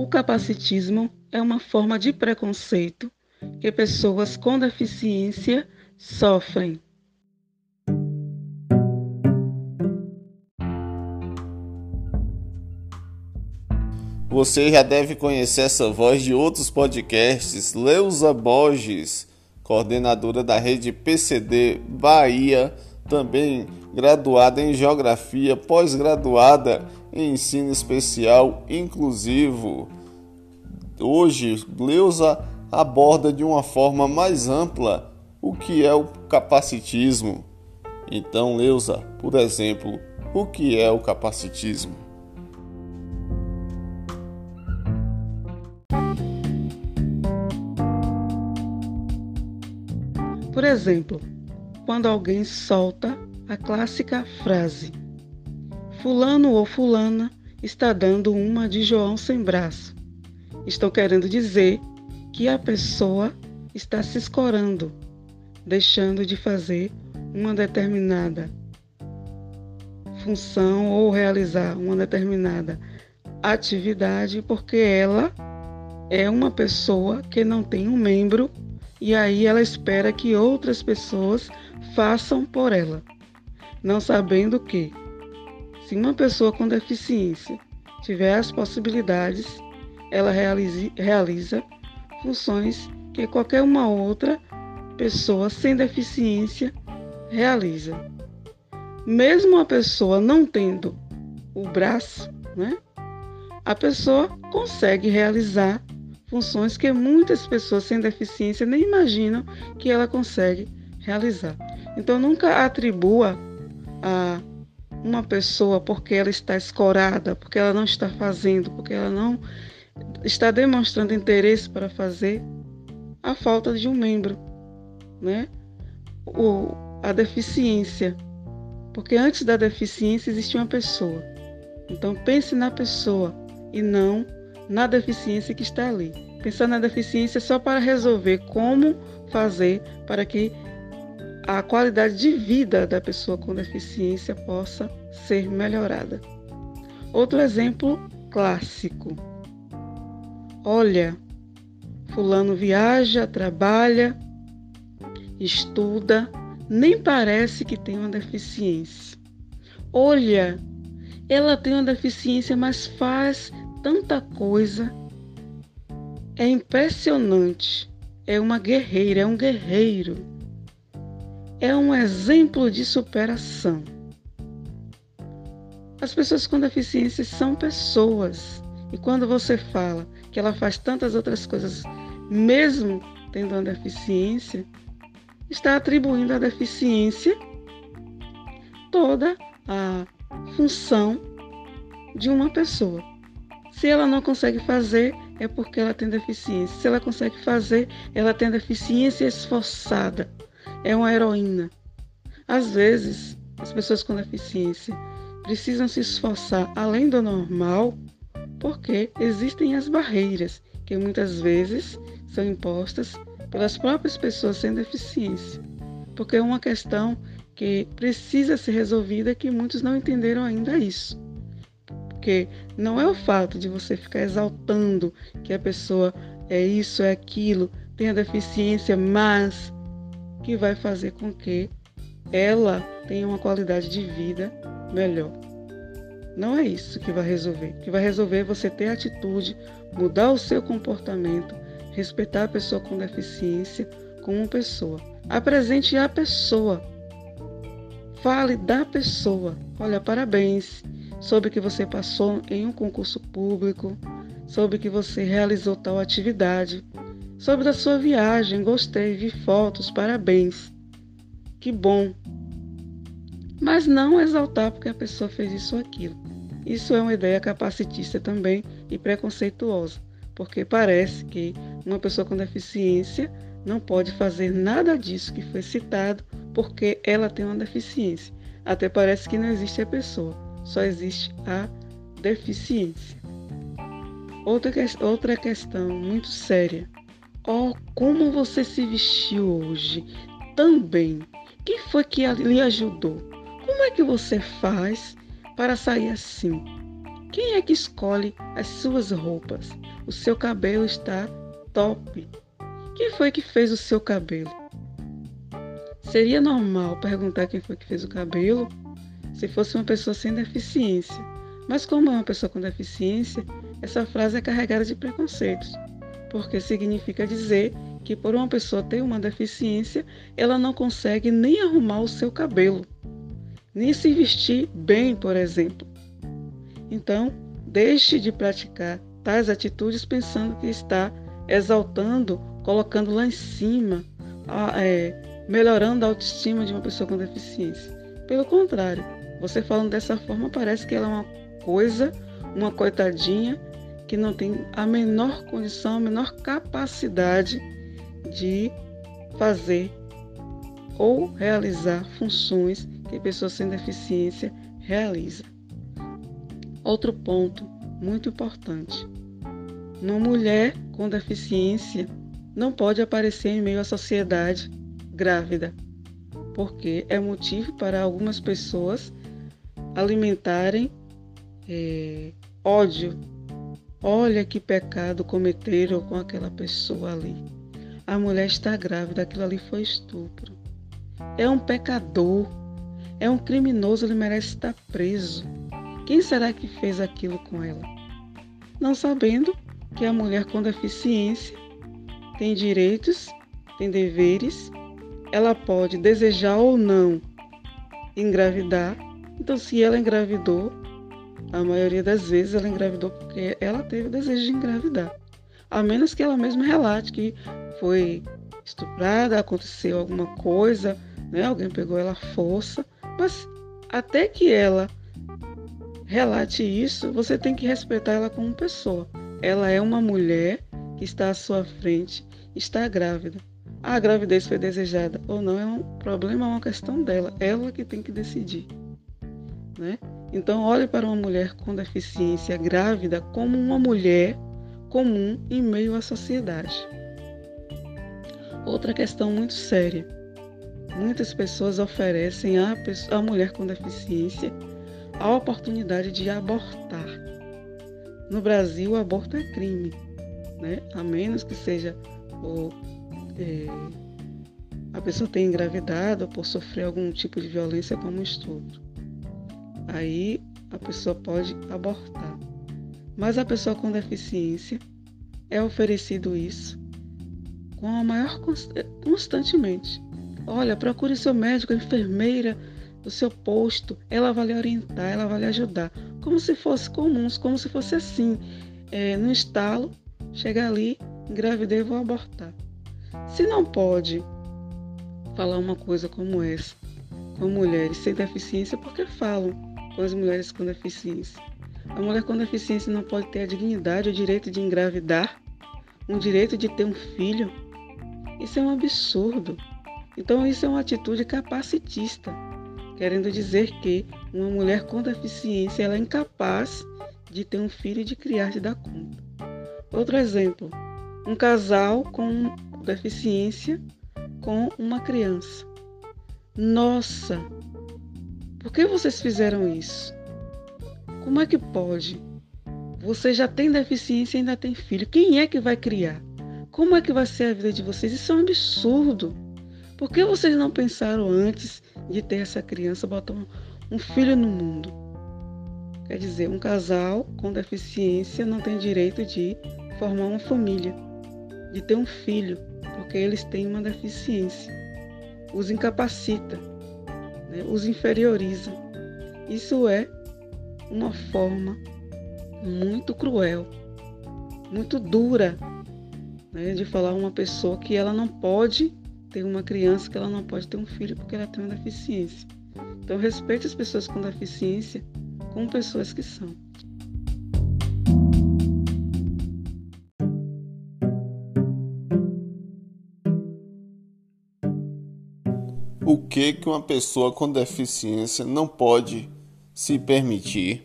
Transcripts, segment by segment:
O capacitismo é uma forma de preconceito que pessoas com deficiência sofrem. Você já deve conhecer essa voz de outros podcasts. Leusa Borges, coordenadora da rede PCD Bahia, também graduada em Geografia, pós-graduada Ensino Especial Inclusivo. Hoje, Leusa aborda de uma forma mais ampla o que é o capacitismo. Então, Leusa, por exemplo, o que é o capacitismo? Por exemplo, quando alguém solta a clássica frase: Fulano ou Fulana está dando uma de João sem braço. Estou querendo dizer que a pessoa está se escorando, deixando de fazer uma determinada função ou realizar uma determinada atividade porque ela é uma pessoa que não tem um membro e aí ela espera que outras pessoas façam por ela, não sabendo que, se uma pessoa com deficiência tiver as possibilidades, ela realize, realiza funções que qualquer uma outra pessoa sem deficiência realiza. Mesmo a pessoa não tendo o braço, né, a pessoa consegue realizar funções que muitas pessoas sem deficiência nem imaginam que ela consegue realizar. Então nunca atribua a uma pessoa porque ela está escorada, porque ela não está fazendo, porque ela não está demonstrando interesse para fazer a falta de um membro, né? O, a deficiência. Porque antes da deficiência existia uma pessoa. Então pense na pessoa e não na deficiência que está ali. Pensar na deficiência só para resolver como fazer para que a qualidade de vida da pessoa com deficiência possa ser melhorada. Outro exemplo clássico. Olha, Fulano viaja, trabalha, estuda, nem parece que tem uma deficiência. Olha, ela tem uma deficiência, mas faz tanta coisa. É impressionante. É uma guerreira, é um guerreiro. É um exemplo de superação. As pessoas com deficiência são pessoas. E quando você fala que ela faz tantas outras coisas, mesmo tendo uma deficiência, está atribuindo à deficiência toda a função de uma pessoa. Se ela não consegue fazer, é porque ela tem deficiência. Se ela consegue fazer, ela tem deficiência esforçada. É uma heroína. Às vezes, as pessoas com deficiência precisam se esforçar além do normal, porque existem as barreiras que muitas vezes são impostas pelas próprias pessoas sem deficiência. Porque é uma questão que precisa ser resolvida que muitos não entenderam ainda isso. Porque não é o fato de você ficar exaltando que a pessoa é isso, é aquilo, tem a deficiência, mas que vai fazer com que ela tenha uma qualidade de vida melhor. Não é isso que vai resolver. O que vai resolver é você ter atitude, mudar o seu comportamento, respeitar a pessoa com deficiência como pessoa. Apresente a pessoa. Fale da pessoa. Olha, parabéns soube que você passou em um concurso público, soube que você realizou tal atividade, soube da sua viagem, gostei, vi fotos, parabéns. Que bom. Mas não exaltar porque a pessoa fez isso ou aquilo. Isso é uma ideia capacitista também e preconceituosa, porque parece que uma pessoa com deficiência não pode fazer nada disso que foi citado porque ela tem uma deficiência. Até parece que não existe a pessoa só existe a deficiência. Outra, outra questão muito séria. Oh, como você se vestiu hoje? Também. Quem foi que lhe ajudou? Como é que você faz para sair assim? Quem é que escolhe as suas roupas? o seu cabelo está top. Quem foi que fez o seu cabelo? Seria normal perguntar quem foi que fez o cabelo se fosse uma pessoa sem deficiência. Mas como é uma pessoa com deficiência, essa frase é carregada de preconceitos, porque significa dizer que por uma pessoa ter uma deficiência, ela não consegue nem arrumar o seu cabelo, nem se vestir bem, por exemplo. Então, deixe de praticar tais atitudes pensando que está exaltando, colocando lá em cima, é, melhorando a autoestima de uma pessoa com deficiência. Pelo contrário, você falando dessa forma parece que ela é uma coisa, uma coitadinha que não tem a menor condição, a menor capacidade de fazer ou realizar funções que pessoas sem deficiência realizam. Outro ponto muito importante: uma mulher com deficiência não pode aparecer em meio à sociedade grávida, porque é motivo para algumas pessoas alimentarem é, ódio. Olha que pecado cometeram com aquela pessoa ali. A mulher está grávida, aquilo ali foi estupro. É um pecador, é um criminoso, ele merece estar preso. Quem será que fez aquilo com ela? Não sabendo que a mulher com deficiência tem direitos, tem deveres, ela pode desejar ou não engravidar. Então, se ela engravidou, a maioria das vezes ela engravidou porque ela teve o desejo de engravidar. A menos que ela mesma relate que foi estuprada, aconteceu alguma coisa, né? alguém pegou ela à força. Mas até que ela relate isso, você tem que respeitar ela como pessoa. Ela é uma mulher que está à sua frente, está grávida. A gravidez foi desejada ou não é um problema, é uma questão dela, ela que tem que decidir. Né? Então, olhe para uma mulher com deficiência grávida como uma mulher comum em meio à sociedade. Outra questão muito séria. Muitas pessoas oferecem à, pessoa, à mulher com deficiência a oportunidade de abortar. No Brasil, o aborto é crime, né? a menos que seja por, é, a pessoa tenha engravidado ou por sofrer algum tipo de violência como estupro. Aí a pessoa pode abortar. Mas a pessoa com deficiência é oferecido isso com a maior constantemente. Olha, procure seu médico, enfermeira do seu posto, ela vai lhe orientar, ela vai lhe ajudar. Como se fosse comuns, como se fosse assim, é, no estalo, chegar ali, engravidei vou abortar. Se não pode falar uma coisa como essa com mulheres sem deficiência, porque falam com as mulheres com deficiência. A mulher com deficiência não pode ter a dignidade, o direito de engravidar, um direito de ter um filho. Isso é um absurdo. Então, isso é uma atitude capacitista querendo dizer que uma mulher com deficiência ela é incapaz de ter um filho e de criar de dar conta. Outro exemplo, um casal com deficiência com uma criança. Nossa, por que vocês fizeram isso? Como é que pode? Você já tem deficiência e ainda tem filho. Quem é que vai criar? Como é que vai ser a vida de vocês? Isso é um absurdo. Por que vocês não pensaram antes de ter essa criança, botar um, filho no mundo? Quer dizer, um casal com deficiência não tem direito de formar uma família, de ter um filho, porque eles têm uma deficiência. Os incapacita, né? os inferioriza. Isso é uma forma muito cruel, muito dura né? de falar uma pessoa que ela não pode tem uma criança que ela não pode ter um filho porque ela tem uma deficiência. Então, respeite as pessoas com deficiência como pessoas que são. O que que uma pessoa com deficiência não pode se permitir?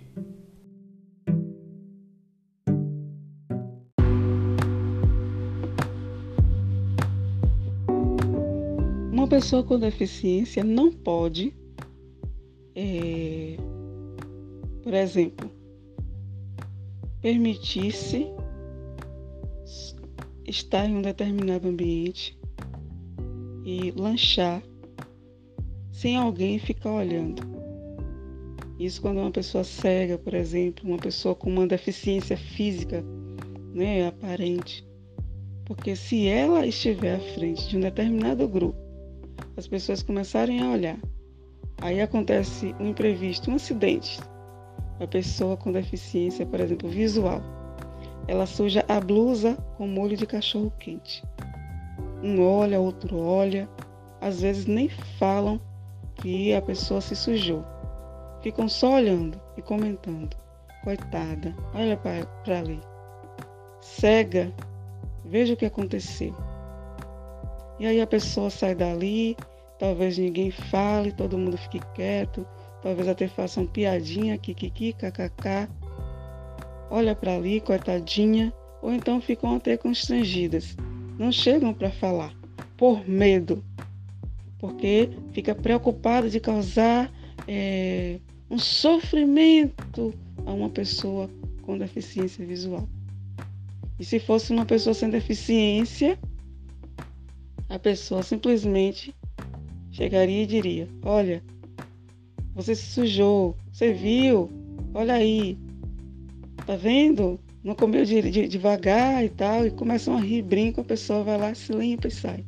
Uma pessoa com deficiência não pode, é, por exemplo, permitir-se estar em um determinado ambiente e lanchar sem alguém ficar olhando. Isso quando uma pessoa cega, por exemplo, uma pessoa com uma deficiência física, né, aparente. Porque se ela estiver à frente de um determinado grupo, as pessoas começarem a olhar, aí acontece um imprevisto, um acidente. A pessoa com deficiência, por exemplo, visual, ela suja a blusa com molho de cachorro quente. Um olha, outro olha, às vezes nem falam que a pessoa se sujou. Ficam só olhando e comentando. Coitada, olha para ali. Cega, veja o que aconteceu. E aí a pessoa sai dali, talvez ninguém fale, todo mundo fique quieto, talvez até façam piadinha, kikiki, kkk. Olha para ali, coitadinha, ou então ficam até constrangidas. Não chegam para falar, por medo porque fica preocupado de causar é, um sofrimento a uma pessoa com deficiência visual. E se fosse uma pessoa sem deficiência, a pessoa simplesmente chegaria e diria: Olha, você se sujou, você viu, olha aí, tá vendo? Não comeu de, de, devagar e tal, e começam a rir, brinca, a pessoa vai lá, se limpa e sai.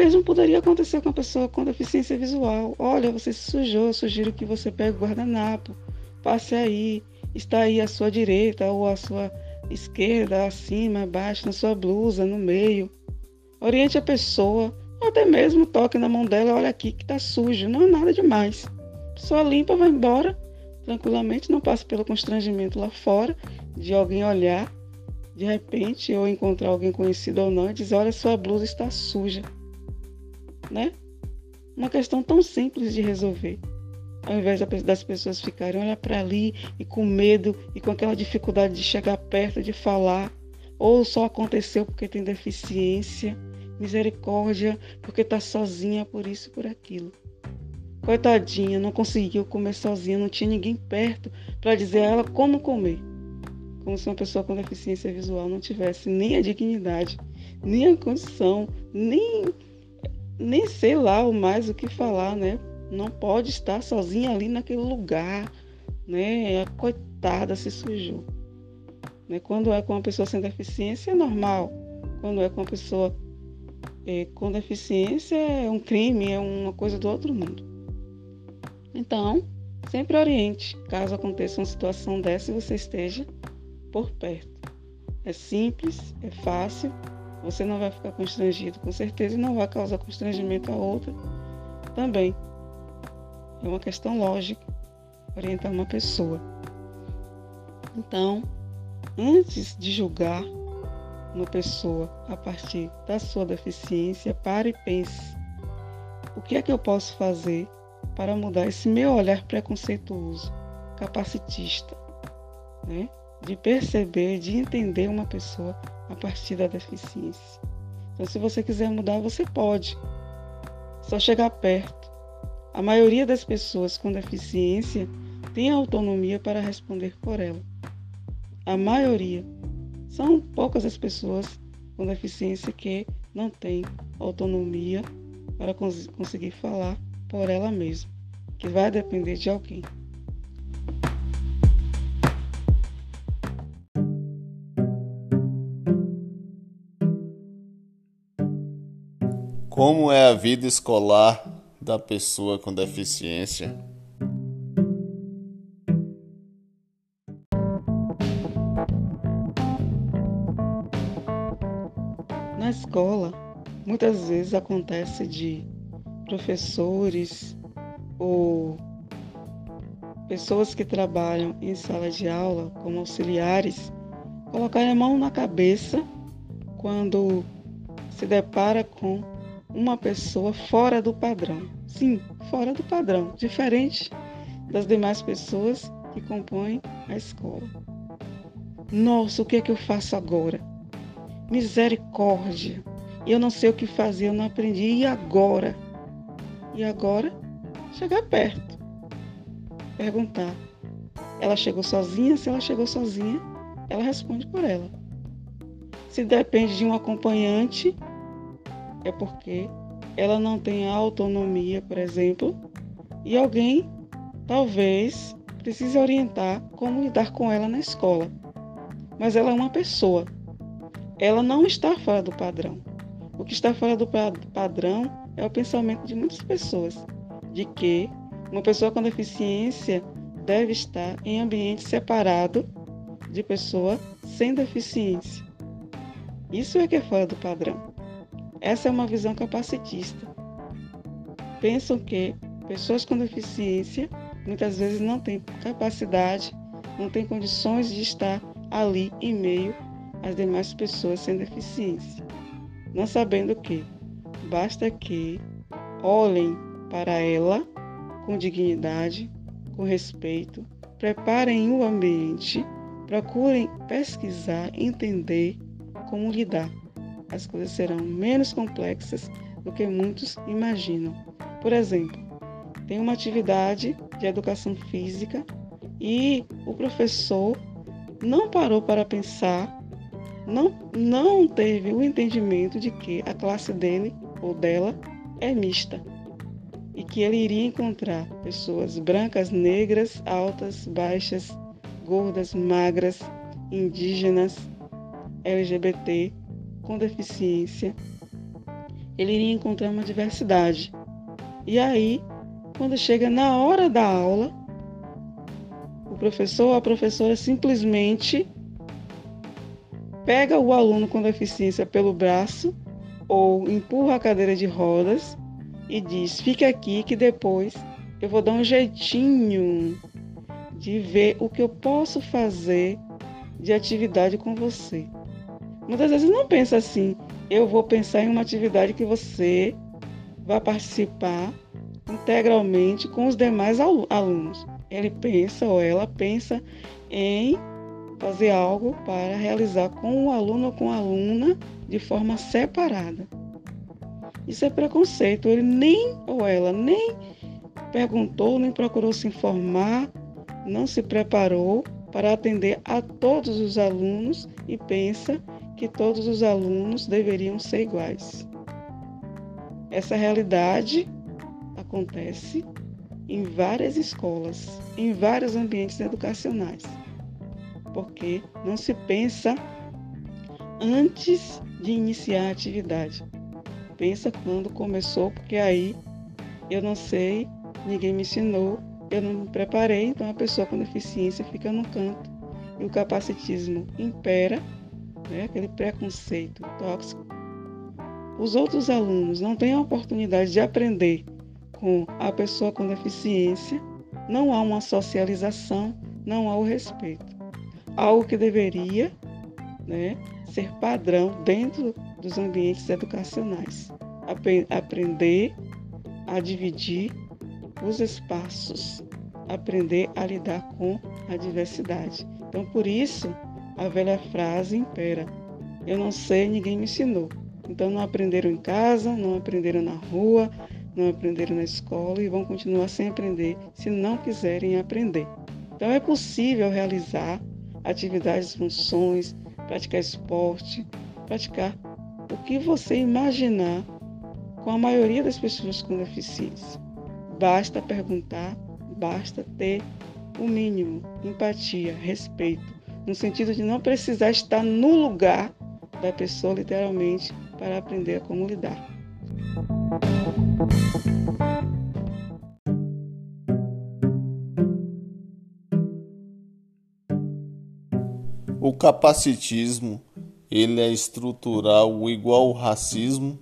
Mesmo poderia acontecer com a pessoa com deficiência visual. Olha, você se sujou, sugiro que você pegue o guardanapo, passe aí, está aí à sua direita ou à sua esquerda, acima, abaixo, na sua blusa, no meio. Oriente a pessoa, ou até mesmo toque na mão dela, olha aqui que está sujo, não é nada demais. Só limpa, vai embora tranquilamente, não passe pelo constrangimento lá fora de alguém olhar de repente ou encontrar alguém conhecido ou não e dizer, olha, sua blusa está suja né? Uma questão tão simples de resolver. Ao invés das pessoas ficarem olhar para ali e com medo e com aquela dificuldade de chegar perto, de falar, ou só aconteceu porque tem deficiência, misericórdia, porque está sozinha por isso, por aquilo. Coitadinha, não conseguiu comer sozinha, não tinha ninguém perto para dizer a ela como comer. Como se uma pessoa com deficiência visual não tivesse nem a dignidade, nem a condição, nem nem sei lá o mais o que falar, né? Não pode estar sozinha ali naquele lugar, né? A coitada se sujou. Né? Quando é com uma pessoa sem deficiência é normal. Quando é com uma pessoa é, com deficiência é um crime, é uma coisa do outro mundo. Então, sempre oriente, caso aconteça uma situação dessa e você esteja por perto. É simples, é fácil você não vai ficar constrangido, com certeza, e não vai causar constrangimento a outra também. É uma questão lógica orientar uma pessoa. Então, antes de julgar uma pessoa a partir da sua deficiência, pare e pense: o que é que eu posso fazer para mudar esse meu olhar preconceituoso, capacitista, né? de perceber, de entender uma pessoa a partir da deficiência. Então, se você quiser mudar, você pode. Só chegar perto. A maioria das pessoas com deficiência tem autonomia para responder por ela. A maioria. São poucas as pessoas com deficiência que não têm autonomia para cons conseguir falar por ela mesma, que vai depender de alguém. Como é a vida escolar da pessoa com deficiência? Na escola, muitas vezes acontece de professores ou pessoas que trabalham em sala de aula como auxiliares colocarem a mão na cabeça quando se depara com uma pessoa fora do padrão. Sim, fora do padrão, diferente das demais pessoas que compõem a escola. Nossa, o que é que eu faço agora? Misericórdia. Eu não sei o que fazer, eu não aprendi. E agora? E agora? Chegar perto. Perguntar. Ela chegou sozinha? Se ela chegou sozinha, ela responde por ela. Se depende de um acompanhante, é porque ela não tem autonomia, por exemplo, e alguém talvez precise orientar como lidar com ela na escola. Mas ela é uma pessoa. Ela não está fora do padrão. O que está fora do padrão é o pensamento de muitas pessoas de que uma pessoa com deficiência deve estar em ambiente separado de pessoa sem deficiência. Isso é que é fora do padrão. Essa é uma visão capacitista. Pensam que pessoas com deficiência muitas vezes não têm capacidade, não têm condições de estar ali em meio às demais pessoas sem deficiência. Não sabendo que basta que olhem para ela com dignidade, com respeito, preparem o ambiente, procurem pesquisar, entender como lidar. As coisas serão menos complexas do que muitos imaginam. Por exemplo, tem uma atividade de educação física e o professor não parou para pensar, não, não teve o entendimento de que a classe dele ou dela é mista e que ele iria encontrar pessoas brancas, negras, altas, baixas, gordas, magras, indígenas, LGBT, com deficiência. Ele iria encontrar uma diversidade. E aí, quando chega na hora da aula, o professor ou a professora simplesmente pega o aluno com deficiência pelo braço ou empurra a cadeira de rodas e diz: Fique aqui que depois eu vou dar um jeitinho de ver o que eu posso fazer de atividade com você. Muitas vezes não pensa assim, eu vou pensar em uma atividade que você vai participar integralmente com os demais alunos. Ele pensa ou ela pensa em fazer algo para realizar com o aluno ou com a aluna de forma separada. Isso é preconceito. Ele nem ou ela nem perguntou, nem procurou se informar, não se preparou para atender a todos os alunos e pensa que todos os alunos deveriam ser iguais. Essa realidade acontece em várias escolas, em vários ambientes educacionais, porque não se pensa antes de iniciar a atividade pensa quando começou, porque aí eu não sei, ninguém me ensinou, eu não me preparei, então a pessoa com deficiência fica no canto e o capacitismo impera, né, aquele preconceito tóxico. Os outros alunos não têm a oportunidade de aprender com a pessoa com deficiência, não há uma socialização, não há o respeito. Algo que deveria né, ser padrão dentro dos ambientes educacionais. Aprender a dividir os espaços, aprender a lidar com a diversidade. Então, por isso, a velha frase impera: Eu não sei, ninguém me ensinou. Então, não aprenderam em casa, não aprenderam na rua, não aprenderam na escola e vão continuar sem aprender se não quiserem aprender. Então, é possível realizar atividades, funções, praticar esporte, praticar o que você imaginar com a maioria das pessoas com deficiência. Basta perguntar, basta ter o mínimo, empatia, respeito, no sentido de não precisar estar no lugar da pessoa, literalmente, para aprender a como lidar. O capacitismo ele é estrutural igual ao racismo?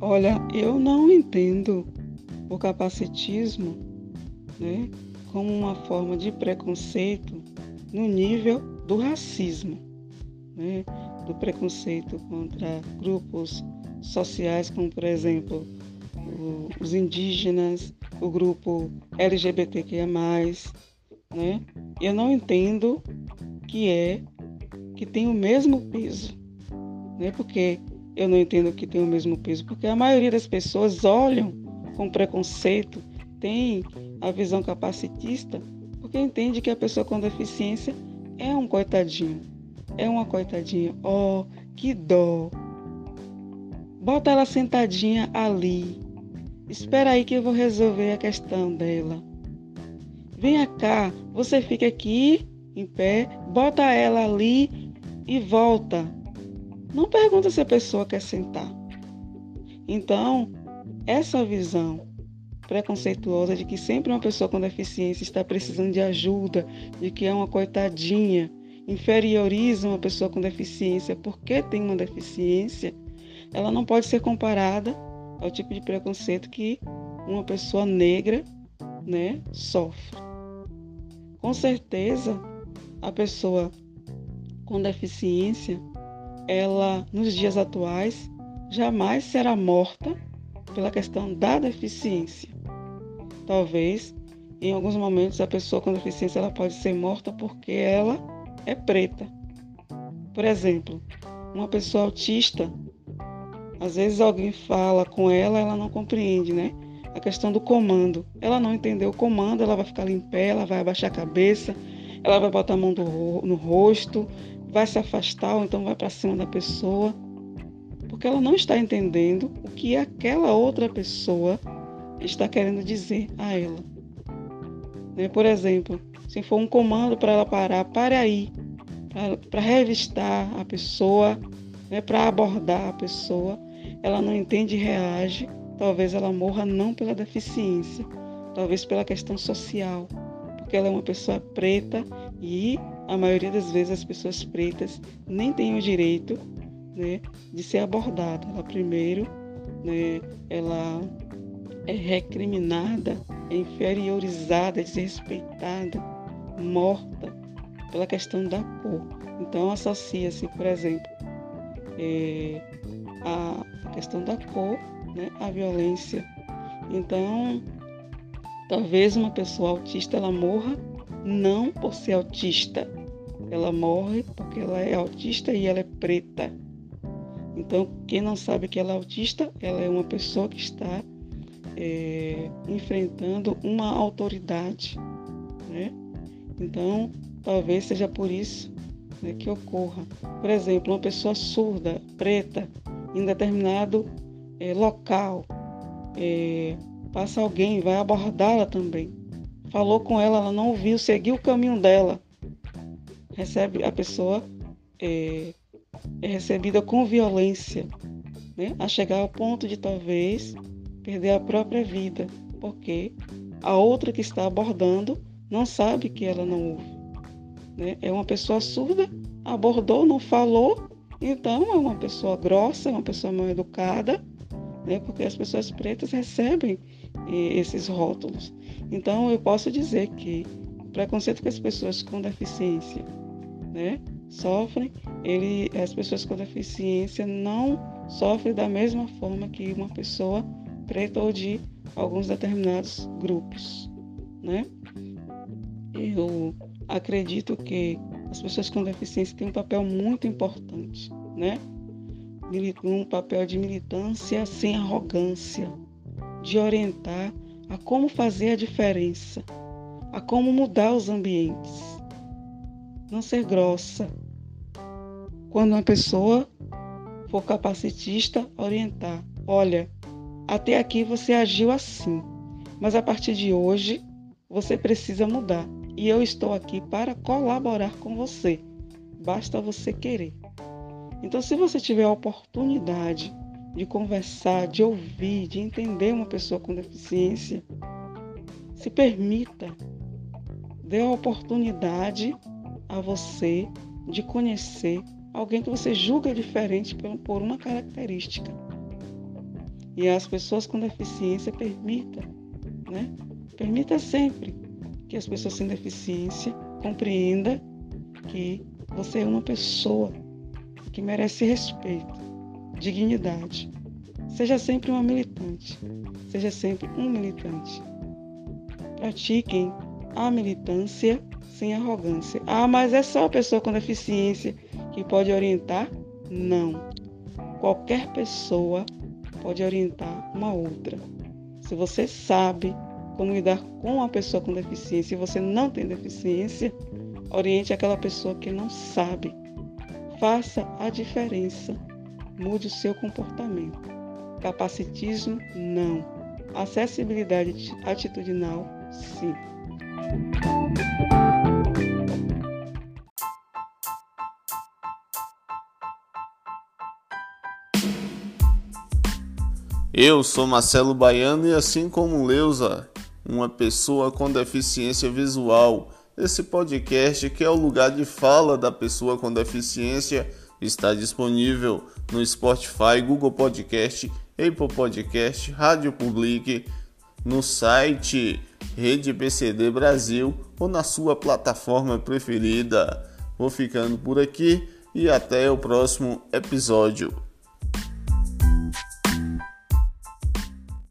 Olha, eu não entendo o capacitismo né, como uma forma de preconceito no nível do racismo, né, do preconceito contra grupos sociais, como por exemplo os indígenas, o grupo LGBTQIA+, né? Eu não entendo que é que tem o mesmo peso, né? Porque eu não entendo que tem o mesmo peso, porque a maioria das pessoas olham com preconceito tem a visão capacitista porque entende que a pessoa com deficiência é um coitadinho, é uma coitadinha. Oh, que dó! Bota ela sentadinha ali. Espera aí que eu vou resolver a questão dela. Venha cá, você fica aqui em pé, bota ela ali e volta. Não pergunta se a pessoa quer sentar. Então, essa visão preconceituosa de que sempre uma pessoa com deficiência está precisando de ajuda, de que é uma coitadinha, inferioriza uma pessoa com deficiência porque tem uma deficiência, ela não pode ser comparada ao tipo de preconceito que uma pessoa negra né, sofre. Com certeza, a pessoa com deficiência, ela nos dias atuais jamais será morta pela questão da deficiência. Talvez em alguns momentos a pessoa com deficiência ela pode ser morta porque ela é preta. Por exemplo, uma pessoa autista, às vezes alguém fala com ela, ela não compreende, né? A questão do comando. Ela não entendeu o comando, ela vai ficar ali em pé, ela vai abaixar a cabeça, ela vai botar a mão no rosto, vai se afastar ou então vai para cima da pessoa porque ela não está entendendo o que aquela outra pessoa está querendo dizer a ela. Né? Por exemplo, se for um comando para ela parar, pare aí, para revistar a pessoa, né? para abordar a pessoa, ela não entende e reage, talvez ela morra não pela deficiência, talvez pela questão social, porque ela é uma pessoa preta e a maioria das vezes as pessoas pretas nem têm o direito né, de ser abordada. Ela primeiro, né, ela é recriminada, é inferiorizada, é desrespeitada, morta pela questão da cor. Então associa-se, por exemplo, é, a questão da cor né, à violência. Então, talvez uma pessoa autista ela morra não por ser autista, ela morre porque ela é autista e ela é preta. Então, quem não sabe que ela é autista, ela é uma pessoa que está é, enfrentando uma autoridade, né? Então, talvez seja por isso né, que ocorra. Por exemplo, uma pessoa surda, preta, em determinado é, local, é, passa alguém, vai abordá-la também. Falou com ela, ela não ouviu, seguiu o caminho dela. Recebe a pessoa é, é recebida com violência, né? a chegar ao ponto de talvez perder a própria vida, porque a outra que está abordando não sabe que ela não ouve. Né? É uma pessoa surda, abordou, não falou, então é uma pessoa grossa, é uma pessoa mal educada, né? porque as pessoas pretas recebem eh, esses rótulos. Então eu posso dizer que o preconceito com as pessoas com deficiência né, sofrem, ele, as pessoas com deficiência não sofrem da mesma forma que uma pessoa preta ou de alguns determinados grupos, né? Eu acredito que as pessoas com deficiência têm um papel muito importante, né? Um papel de militância sem arrogância, de orientar a como fazer a diferença, a como mudar os ambientes, não ser grossa. Quando uma pessoa for capacitista, orientar. Olha, até aqui você agiu assim, mas a partir de hoje você precisa mudar. E eu estou aqui para colaborar com você. Basta você querer. Então, se você tiver a oportunidade de conversar, de ouvir, de entender uma pessoa com deficiência, se permita, dê a oportunidade a você de conhecer alguém que você julga diferente por uma característica. E as pessoas com deficiência permita, né? Permita sempre que as pessoas sem deficiência compreenda que você é uma pessoa que merece respeito, dignidade. Seja sempre uma militante, seja sempre um militante. Pratiquem a militância sem arrogância. Ah, mas é só a pessoa com deficiência que pode orientar? Não. Qualquer pessoa pode orientar uma outra. Se você sabe como lidar com uma pessoa com deficiência e você não tem deficiência, oriente aquela pessoa que não sabe. Faça a diferença. Mude o seu comportamento. Capacitismo, não. Acessibilidade atitudinal, sim. Eu sou Marcelo Baiano e assim como Leusa, uma pessoa com deficiência visual, esse podcast, que é o lugar de fala da pessoa com deficiência, está disponível no Spotify, Google Podcast, Apple Podcast, Rádio Public, no site Rede PCD Brasil ou na sua plataforma preferida. Vou ficando por aqui e até o próximo episódio.